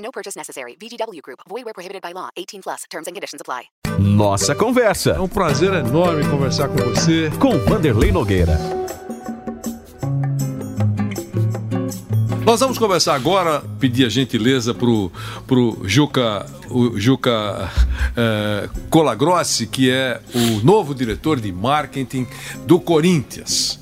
No purchase necessary. VGW Group. Void where prohibited by law. 18 plus. Terms and conditions apply. Nossa Conversa. É um prazer enorme conversar com você. Com Vanderlei Nogueira. Nós vamos conversar agora, pedir a gentileza pro, pro Juca, o Juca é, Colagrossi, que é o novo diretor de marketing do Corinthians.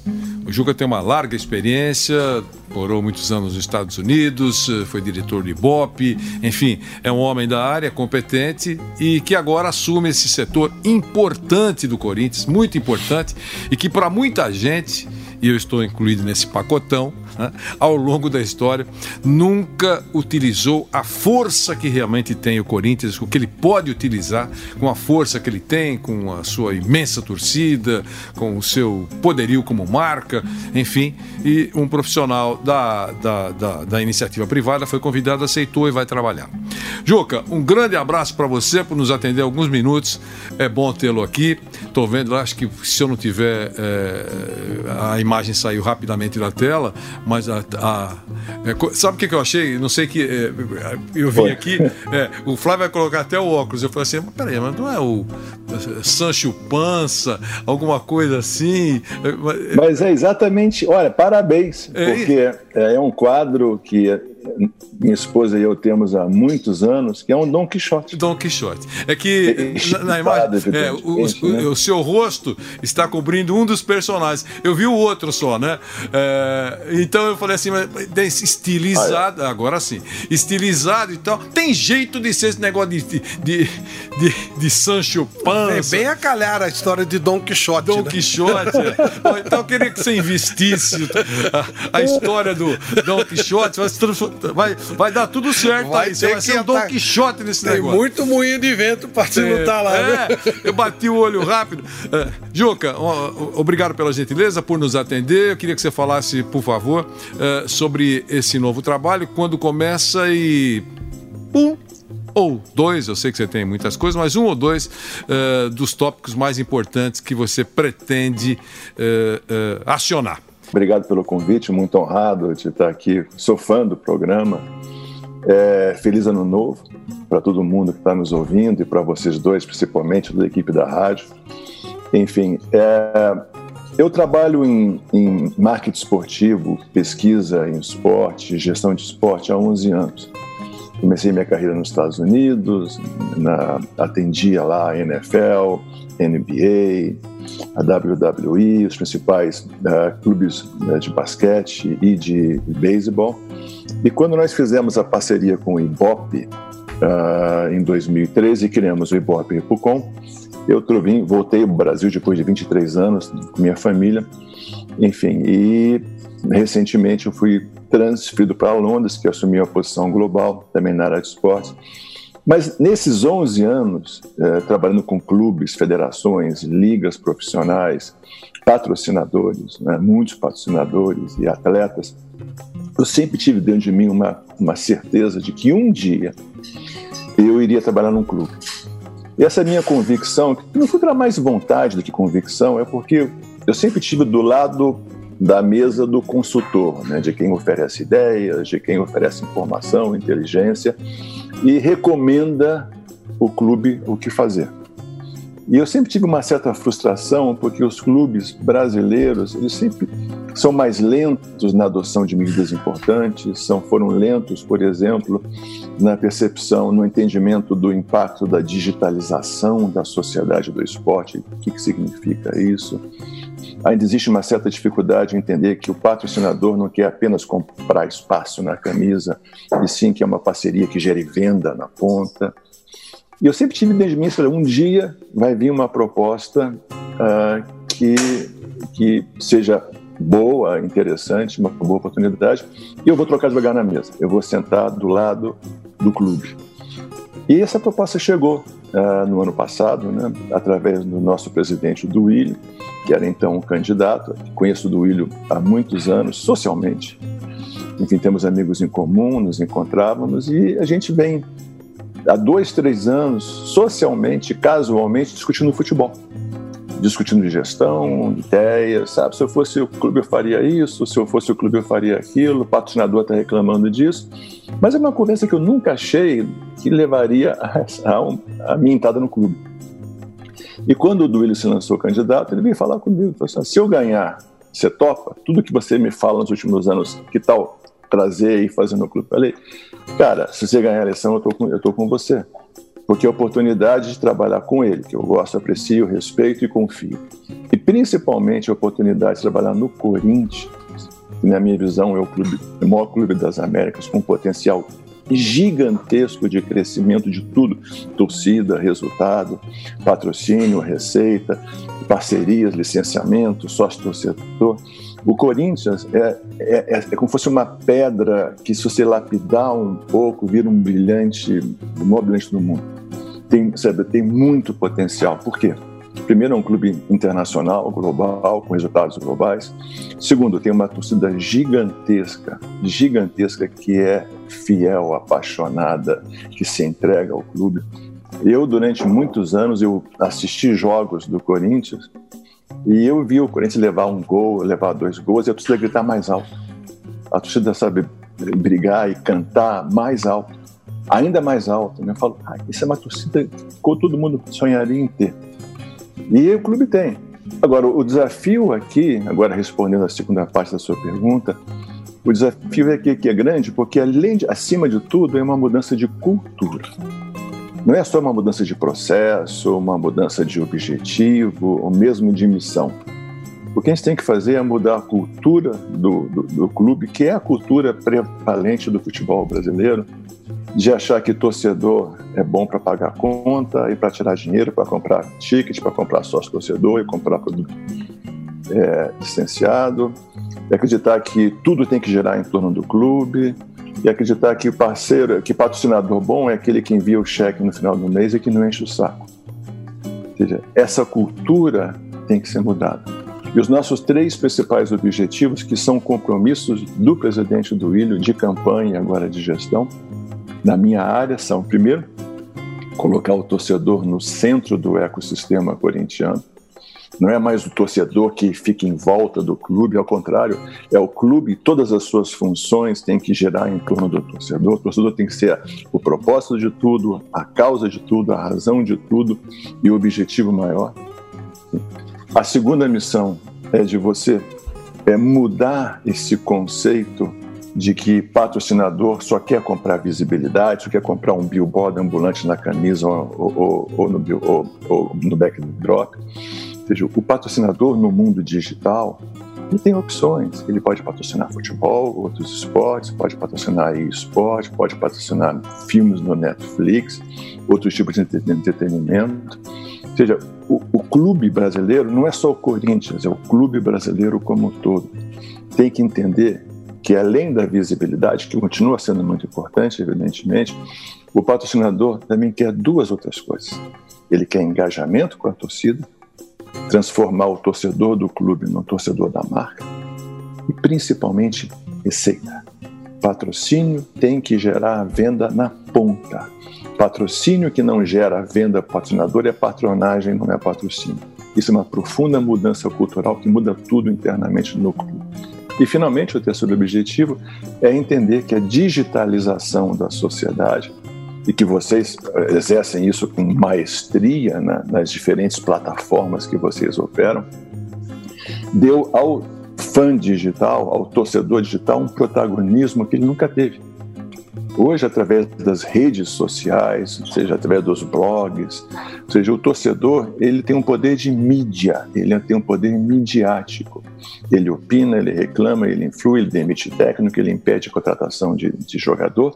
O Juca tem uma larga experiência, morou muitos anos nos Estados Unidos, foi diretor de Ibope, enfim, é um homem da área, competente e que agora assume esse setor importante do Corinthians, muito importante, e que para muita gente, e eu estou incluído nesse pacotão, né, ao longo da história, nunca utilizou a força que realmente tem o Corinthians, o que ele pode utilizar, com a força que ele tem, com a sua imensa torcida, com o seu poderio como marca, enfim, e um profissional da, da, da, da iniciativa privada foi convidado, aceitou e vai trabalhar. Juca, um grande abraço para você por nos atender alguns minutos. É bom tê-lo aqui. Estou vendo, acho que se eu não tiver. É, a imagem saiu rapidamente da tela, mas a. a é, sabe o que, que, eu achei? Não sei que. É, eu vim aqui, é, o Flávio vai colocar até o óculos. Eu falei assim: mas peraí, mas não é o Sancho Pança, alguma coisa assim? Mas é exatamente. Olha, parabéns, porque é um quadro que minha esposa e eu temos há muitos anos, que é um Dom Quixote. Dom Quixote. É que na, na imagem, é, o, o, né? o, seu rosto está cobrindo um dos personagens. Eu vi o outro só, né? É, então eu falei assim, mas estilizado, Olha. agora sim, estilizado e tal. Tem jeito de ser esse negócio de, de, de, de, de Sancho Panza. É bem a calhar a história de Dom Quixote. Dom né? Quixote. É. então eu queria que você investisse a, a história do Dom Quixote, vai, vai dar tudo certo vai aí. Você vai ser um Dom Quixote nesse Tem negócio. muito moinho de vento para você não estar lá, é, né? Eu bati o olho rápido. É, Juca, obrigado pela gentileza, por nos atender. Eu queria que você falasse, por favor, é, sobre esse novo trabalho, quando começa e. Pum! Ou dois, eu sei que você tem muitas coisas, mas um ou dois uh, dos tópicos mais importantes que você pretende uh, uh, acionar. Obrigado pelo convite, muito honrado de estar aqui. Sou fã do programa. É, feliz Ano Novo para todo mundo que está nos ouvindo e para vocês dois, principalmente da equipe da rádio. Enfim, é, eu trabalho em, em marketing esportivo, pesquisa em esporte, gestão de esporte há 11 anos. Comecei minha carreira nos Estados Unidos, na, atendia lá a NFL, NBA, a WWE, os principais uh, clubes uh, de basquete e de, beisebol. E quando nós fizemos a parceria com o Ibope uh, em 2013 e criamos o Ibope Repucom, eu vim, voltei ao Brasil depois de 23 anos com minha família, enfim, e recentemente eu fui transferido para Londres, que assumiu a posição global também na área de esportes. Mas nesses 11 anos, eh, trabalhando com clubes, federações, ligas profissionais, patrocinadores, né, muitos patrocinadores e atletas, eu sempre tive dentro de mim uma, uma certeza de que um dia eu iria trabalhar num clube. E essa minha convicção, que não foi pela mais vontade do que convicção, é porque eu sempre tive do lado da mesa do consultor, né, de quem oferece ideias, de quem oferece informação, inteligência e recomenda o clube o que fazer. E eu sempre tive uma certa frustração porque os clubes brasileiros eles sempre são mais lentos na adoção de medidas importantes, são foram lentos, por exemplo, na percepção, no entendimento do impacto da digitalização da sociedade do esporte, o que, que significa isso ainda existe uma certa dificuldade em entender que o patrocinador não quer apenas comprar espaço na camisa, e sim que é uma parceria que gere venda na ponta. E eu sempre tive dentro de mim, um dia vai vir uma proposta uh, que, que seja boa, interessante, uma boa oportunidade, e eu vou trocar devagar na mesa. Eu vou sentar do lado do clube. E essa proposta chegou uh, no ano passado, né, através do nosso presidente Duílio, que era então um candidato. Conheço o Duílio há muitos anos, socialmente. Enfim, temos amigos em comum, nos encontrávamos e a gente vem há dois, três anos, socialmente, casualmente, discutindo futebol discutindo gestão, ideias, sabe? Se eu fosse o clube eu faria isso, se eu fosse o clube eu faria aquilo, o patrocinador está reclamando disso. Mas é uma conversa que eu nunca achei que levaria a, a, a minha entrada no clube. E quando o Duílio se lançou candidato, ele veio falar comigo, falou assim, se eu ganhar, você topa? Tudo que você me fala nos últimos anos, que tal trazer e fazer no clube? Eu falei, cara, se você ganhar a eleição, eu tô com, eu tô com você porque a oportunidade de trabalhar com ele, que eu gosto, aprecio, respeito e confio. E principalmente a oportunidade de trabalhar no Corinthians, que na minha visão é o, clube, o maior clube das Américas, com potencial gigantesco de crescimento de tudo: torcida, resultado, patrocínio, receita, parcerias, licenciamento, sócio-torcedor. O Corinthians é, é, é, é, como se fosse uma pedra que, se você lapidar um pouco, vira um brilhante, o maior brilhante do mundo. Tem, sabe, tem muito potencial. Por quê? Primeiro, é um clube internacional, global, com resultados globais. Segundo, tem uma torcida gigantesca, gigantesca que é fiel, apaixonada, que se entrega ao clube. Eu, durante muitos anos, eu assisti jogos do Corinthians e eu vi o Corinthians levar um gol, levar dois gols, e a torcida gritar mais alto. A torcida sabe brigar e cantar mais alto, ainda mais alto. Né? Eu falo, ah, isso é uma torcida que todo mundo sonharia em ter. E o clube tem. Agora, o desafio aqui, agora respondendo a segunda parte da sua pergunta, o desafio é que, que é grande porque, além de, acima de tudo, é uma mudança de cultura. Não é só uma mudança de processo, uma mudança de objetivo, ou mesmo de missão. O que a gente tem que fazer é mudar a cultura do, do, do clube, que é a cultura prevalente do futebol brasileiro, de achar que torcedor é bom para pagar conta e para tirar dinheiro, para comprar ticket, para comprar sócio torcedor e comprar produto é, licenciado, e acreditar que tudo tem que girar em torno do clube, e acreditar que o parceiro, que patrocinador bom é aquele que envia o cheque no final do mês e que não enche o saco. Ou seja, essa cultura tem que ser mudada. E os nossos três principais objetivos, que são compromissos do presidente do Ilho de campanha e agora de gestão, na minha área, são, primeiro, colocar o torcedor no centro do ecossistema corintiano. Não é mais o torcedor que fica em volta do clube, ao contrário, é o clube todas as suas funções têm que girar em torno do torcedor. O torcedor tem que ser o propósito de tudo, a causa de tudo, a razão de tudo e o objetivo maior. A segunda missão é de você é mudar esse conceito de que patrocinador só quer comprar visibilidade, só quer comprar um billboard ambulante na camisa ou, ou, ou no, ou, no backdrop seja, o patrocinador no mundo digital ele tem opções. Ele pode patrocinar futebol, outros esportes, pode patrocinar esporte, pode patrocinar filmes no Netflix, outros tipos de entretenimento. Ou seja, o, o clube brasileiro não é só o Corinthians, é o clube brasileiro como um todo. Tem que entender que além da visibilidade, que continua sendo muito importante, evidentemente, o patrocinador também quer duas outras coisas. Ele quer engajamento com a torcida transformar o torcedor do clube num torcedor da marca e principalmente receita. Patrocínio tem que gerar venda na ponta. Patrocínio que não gera venda patrocinador é patronagem, não é patrocínio. Isso é uma profunda mudança cultural que muda tudo internamente no clube. E, finalmente, o terceiro objetivo é entender que a digitalização da sociedade e que vocês eh, exercem isso com maestria né, nas diferentes plataformas que vocês operam, deu ao fã digital, ao torcedor digital, um protagonismo que ele nunca teve. Hoje, através das redes sociais, seja através dos blogs, seja, o torcedor ele tem um poder de mídia, ele tem um poder midiático. Ele opina, ele reclama, ele influi, ele demite técnico, ele impede a contratação de, de jogador.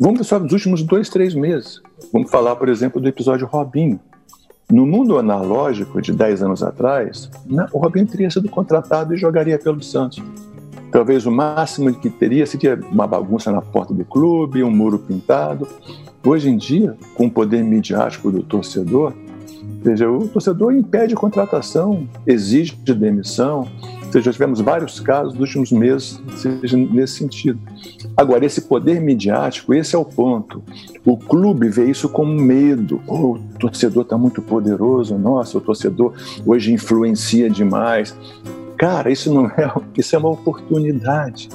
Vamos só nos últimos dois, três meses. Vamos falar, por exemplo, do episódio Robinho. No mundo analógico de 10 anos atrás, o Robinho teria sido contratado e jogaria pelo Santos. Talvez o máximo que teria seria uma bagunça na porta do clube, um muro pintado. Hoje em dia, com o poder midiático do torcedor, seja, o torcedor impede contratação, exige demissão. Ou seja, tivemos vários casos nos últimos meses seja, nesse sentido. Agora, esse poder midiático, esse é o ponto. O clube vê isso como medo. Oh, o torcedor está muito poderoso, nossa, o torcedor hoje influencia demais. Cara, isso não é, isso é uma oportunidade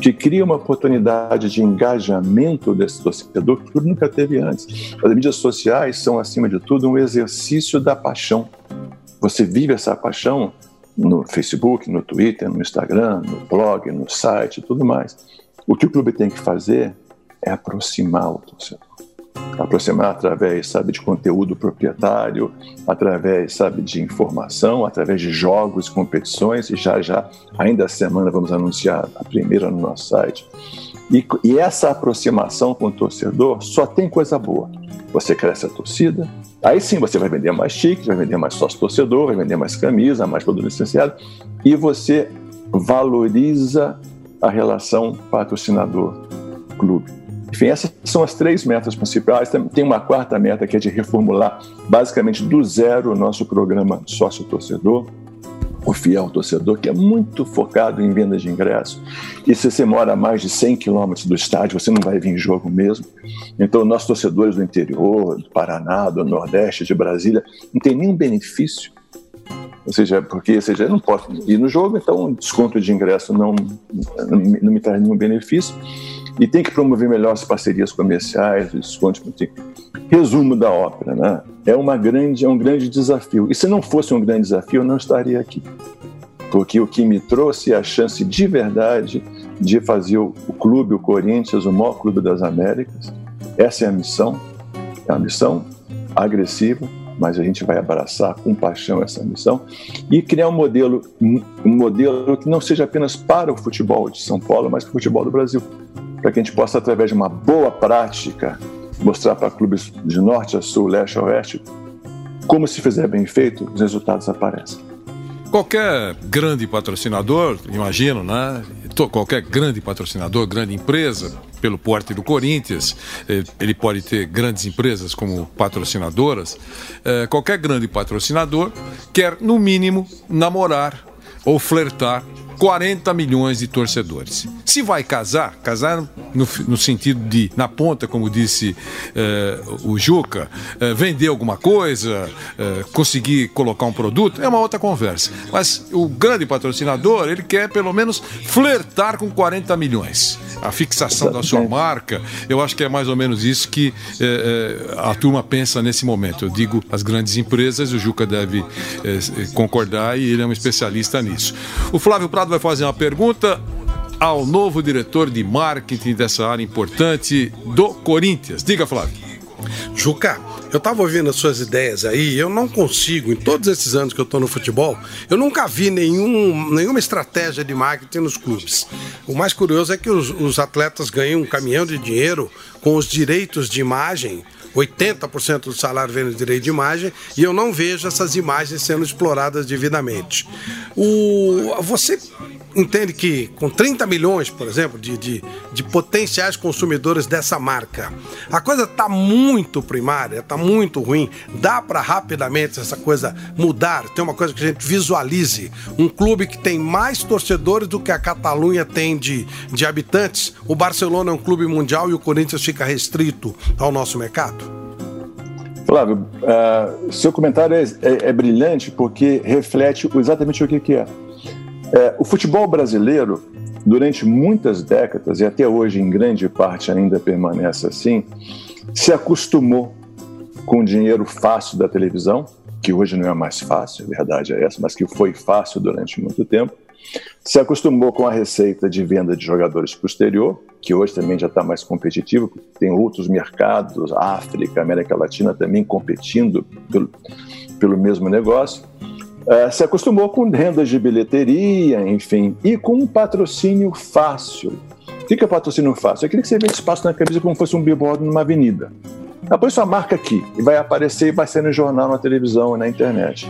que cria uma oportunidade de engajamento desse torcedor que nunca teve antes. As mídias sociais são, acima de tudo, um exercício da paixão. Você vive essa paixão no Facebook, no Twitter, no Instagram, no blog, no site tudo mais. O que o clube tem que fazer é aproximar o torcedor aproximar através, sabe, de conteúdo proprietário, através, sabe, de informação, através de jogos, competições, e já já, ainda essa semana, vamos anunciar a primeira no nosso site. E, e essa aproximação com o torcedor só tem coisa boa. Você cresce a torcida, aí sim você vai vender mais tickets, vai vender mais sócio-torcedor, vai vender mais camisa, mais produto licenciado, e você valoriza a relação patrocinador-clube. Enfim, essas são as três metas principais. Tem uma quarta meta que é de reformular basicamente do zero o nosso programa sócio-torcedor, o fiel torcedor, que é muito focado em venda de ingressos. E se você mora a mais de 100 quilômetros do estádio, você não vai vir em jogo mesmo. Então, nossos torcedores do interior, do Paraná, do Nordeste, de Brasília, não tem nenhum benefício ou seja, porque ou seja, eu não posso ir no jogo, então desconto de ingresso não, não me traz nenhum benefício e tem que promover melhores parcerias comerciais, descontos. Resumo da ópera, né? É uma grande, é um grande desafio. E se não fosse um grande desafio, eu não estaria aqui, porque o que me trouxe é a chance de verdade de fazer o clube, o Corinthians, o maior clube das Américas. Essa é a missão. É uma missão agressiva, mas a gente vai abraçar com paixão essa missão e criar um modelo, um modelo que não seja apenas para o futebol de São Paulo, mas para o futebol do Brasil para que a gente possa, através de uma boa prática, mostrar para clubes de norte a sul, leste a oeste, como se fizer bem feito, os resultados aparecem. Qualquer grande patrocinador, imagino, né? Qualquer grande patrocinador, grande empresa, pelo porte do Corinthians, eh, ele pode ter grandes empresas como patrocinadoras. Eh, qualquer grande patrocinador quer, no mínimo, namorar ou flertar 40 milhões de torcedores. Se vai casar, casar no, no sentido de, na ponta, como disse eh, o Juca, eh, vender alguma coisa, eh, conseguir colocar um produto, é uma outra conversa. Mas o grande patrocinador, ele quer pelo menos flertar com 40 milhões. A fixação da sua marca, eu acho que é mais ou menos isso que a turma pensa nesse momento. Eu digo as grandes empresas, o Juca deve concordar e ele é um especialista nisso. O Flávio Prado vai fazer uma pergunta ao novo diretor de marketing dessa área importante do Corinthians. Diga, Flávio. Juca, eu estava ouvindo as suas ideias aí, eu não consigo, em todos esses anos que eu estou no futebol, eu nunca vi nenhum, nenhuma estratégia de marketing nos clubes. O mais curioso é que os, os atletas ganham um caminhão de dinheiro com os direitos de imagem 80% do salário vem no direito de imagem e eu não vejo essas imagens sendo exploradas devidamente. O, você entende que com 30 milhões, por exemplo, de, de, de potenciais consumidores dessa marca, a coisa está muito primária, está muito ruim. Dá para rapidamente essa coisa mudar? Tem uma coisa que a gente visualize: um clube que tem mais torcedores do que a Catalunha tem de, de habitantes. O Barcelona é um clube mundial e o Corinthians fica restrito ao nosso mercado? Flávio, uh, seu comentário é, é, é, brilhante porque reflete exatamente o que, que é. É. O futebol brasileiro, durante muitas décadas, e até hoje em grande parte ainda permanece assim, se acostumou com o dinheiro fácil da televisão, que hoje não é mais fácil, a verdade é essa, mas que foi fácil durante muito tempo, se acostumou com a receita de venda de jogadores para o exterior, que hoje também já está mais competitivo, tem outros mercados, África, América Latina também competindo pelo, pelo mesmo negócio. Uh, se acostumou com rendas de bilheteria, enfim, e com um patrocínio fácil. O que é patrocínio fácil? É aquele que você vê espaço na camisa como se fosse um billboard numa avenida. Ah, põe sua marca aqui e vai aparecer e vai ser no jornal, na televisão e na internet.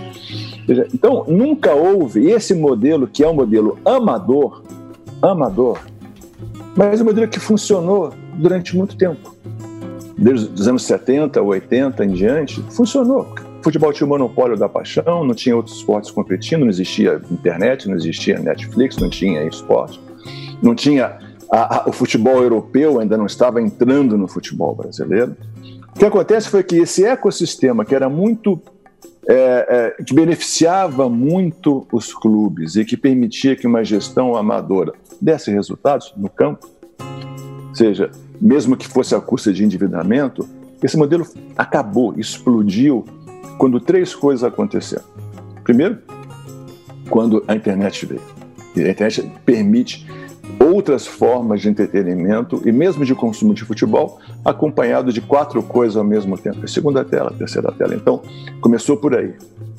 Então, nunca houve esse modelo, que é um modelo amador, amador, mas um modelo que funcionou durante muito tempo. Desde os anos 70, 80 em diante, funcionou. Futebol tinha o monopólio da paixão, não tinha outros esportes competindo, não existia internet, não existia Netflix, não tinha esporte, não tinha a, a, o futebol europeu ainda não estava entrando no futebol brasileiro. O que acontece foi que esse ecossistema, que era muito. É, é, que beneficiava muito os clubes e que permitia que uma gestão amadora desse resultados no campo, seja, mesmo que fosse a custa de endividamento, esse modelo acabou, explodiu quando três coisas aconteceram. Primeiro, quando a internet veio. A internet permite outras formas de entretenimento e mesmo de consumo de futebol, acompanhado de quatro coisas ao mesmo tempo. A segunda tela, a terceira tela. Então, começou por aí.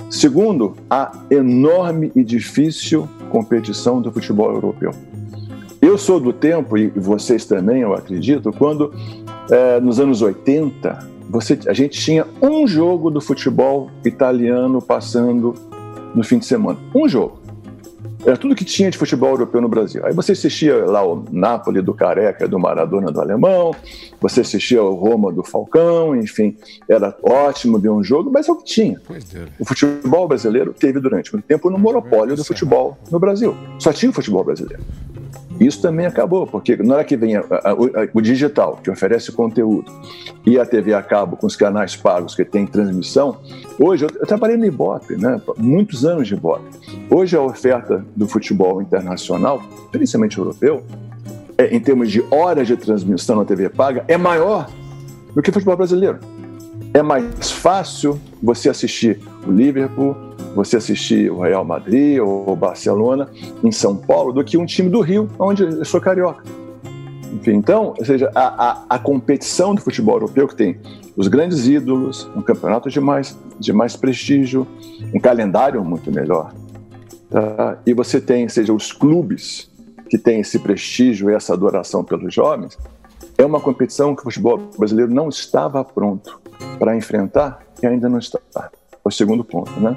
Segundo, a enorme e difícil competição do futebol europeu. Eu sou do tempo, e vocês também, eu acredito, quando é, nos anos 80, você, a gente tinha um jogo do futebol italiano passando no fim de semana. Um jogo. Era tudo que tinha de futebol europeu no Brasil. Aí você assistia lá o Napoli do Careca, do Maradona do Alemão, você assistia o Roma do Falcão, enfim, era ótimo ver um jogo, mas é o que tinha. É. O futebol brasileiro teve durante muito tempo no monopólio do futebol no Brasil. Só tinha o futebol brasileiro. Isso também acabou, porque na hora que vem a, a, a, o digital, que oferece conteúdo, e a TV a cabo com os canais pagos que tem transmissão, hoje eu, eu trabalhei no Ibope, né? muitos anos de Ibope. Hoje a oferta do futebol internacional, principalmente europeu, é, em termos de horas de transmissão na TV paga, é maior do que o futebol brasileiro. É mais fácil você assistir o Liverpool, você assistir o Real Madrid ou o Barcelona em São Paulo do que um time do Rio, onde eu sou carioca. Enfim, então, ou seja, a, a, a, competição do futebol europeu que tem os grandes ídolos, um campeonato de mais, de mais prestígio, um calendário muito melhor. Tá? E você tem, seja, os clubes que têm esse prestígio e essa adoração pelos jovens, é uma competição que o futebol brasileiro não estava pronto para enfrentar e ainda não está o segundo ponto. Né?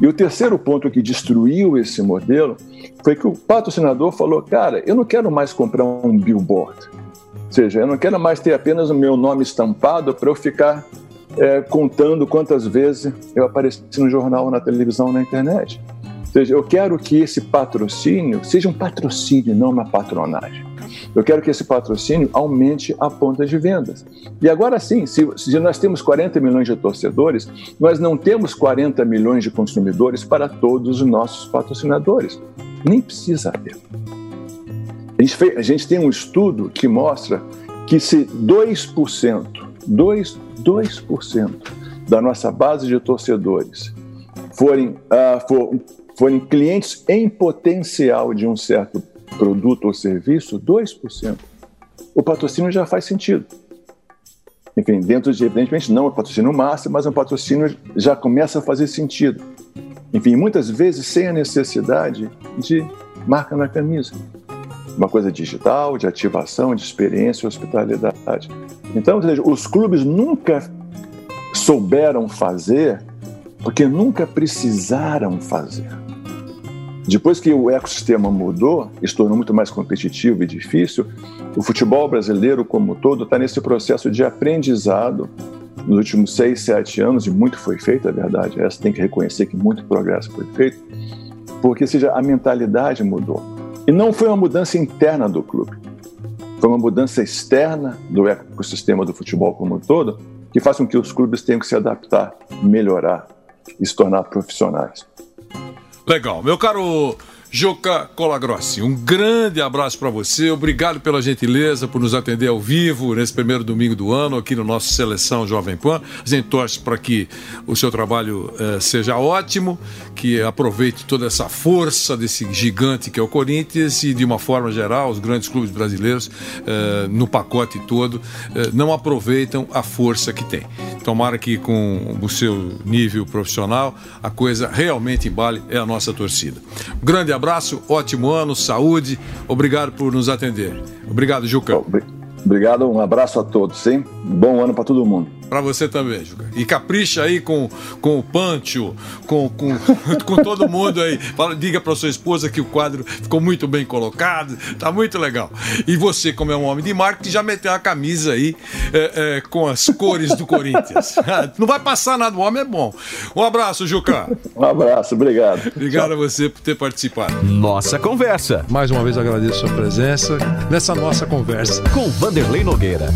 E o terceiro ponto que destruiu esse modelo foi que o patrocinador falou: cara, eu não quero mais comprar um billboard. Ou seja, eu não quero mais ter apenas o meu nome estampado para eu ficar é, contando quantas vezes eu apareci no jornal, na televisão, na internet. Seja, eu quero que esse patrocínio seja um patrocínio, não uma patronagem. Eu quero que esse patrocínio aumente a ponta de vendas. E agora sim, se, se, nós temos 40 milhões de torcedores, nós não temos 40 milhões de consumidores para todos os nossos patrocinadores. Nem precisa ter. A gente, fez, a gente tem um estudo que mostra que se 2%, 2, 2% da nossa base de torcedores forem, uh, for, forem clientes em potencial de um certo produto ou serviço, 2%. O patrocínio já faz sentido. Enfim, dentro de, evidentemente, não é patrocínio máximo, mas um patrocínio já começa a fazer sentido. Enfim, muitas vezes sem a necessidade de marca na camisa. Uma coisa digital, de ativação, de experiência, hospitalidade. Então, seja, os clubes nunca souberam fazer porque nunca precisaram fazer. Depois que o ecossistema mudou, se tornou muito mais competitivo e difícil, o futebol brasileiro como todo está nesse processo de aprendizado nos últimos seis, sete anos, e muito foi feito, é verdade, essa tem que reconhecer que muito progresso foi feito, porque seja, a mentalidade mudou. E não foi uma mudança interna do clube, foi uma mudança externa do ecossistema do futebol como um todo, que faz com que os clubes tenham que se adaptar, melhorar e se tornar profissionais. Legal. Meu caro Joca Colagrossi, um grande abraço para você. Obrigado pela gentileza por nos atender ao vivo nesse primeiro domingo do ano aqui no nosso Seleção Jovem Pan. A gente torce para que o seu trabalho uh, seja ótimo, que aproveite toda essa força desse gigante que é o Corinthians e, de uma forma geral, os grandes clubes brasileiros, uh, no pacote todo, uh, não aproveitam a força que tem. Tomara que com o seu nível profissional a coisa realmente embale, é a nossa torcida. Grande abraço, ótimo ano, saúde, obrigado por nos atender. Obrigado, Juca. Obrigado, um abraço a todos, sim. Bom ano para todo mundo. Pra você também, Juca. E capricha aí com, com o Pancho, com, com, com todo mundo aí. Fala, diga pra sua esposa que o quadro ficou muito bem colocado, tá muito legal. E você, como é um homem de marketing, já meteu a camisa aí é, é, com as cores do Corinthians. Não vai passar nada, o homem é bom. Um abraço, Juca. Um abraço, obrigado. Obrigado Tchau. a você por ter participado. Nossa Conversa. Mais uma vez agradeço a sua presença nessa nossa conversa. Com Vanderlei Nogueira.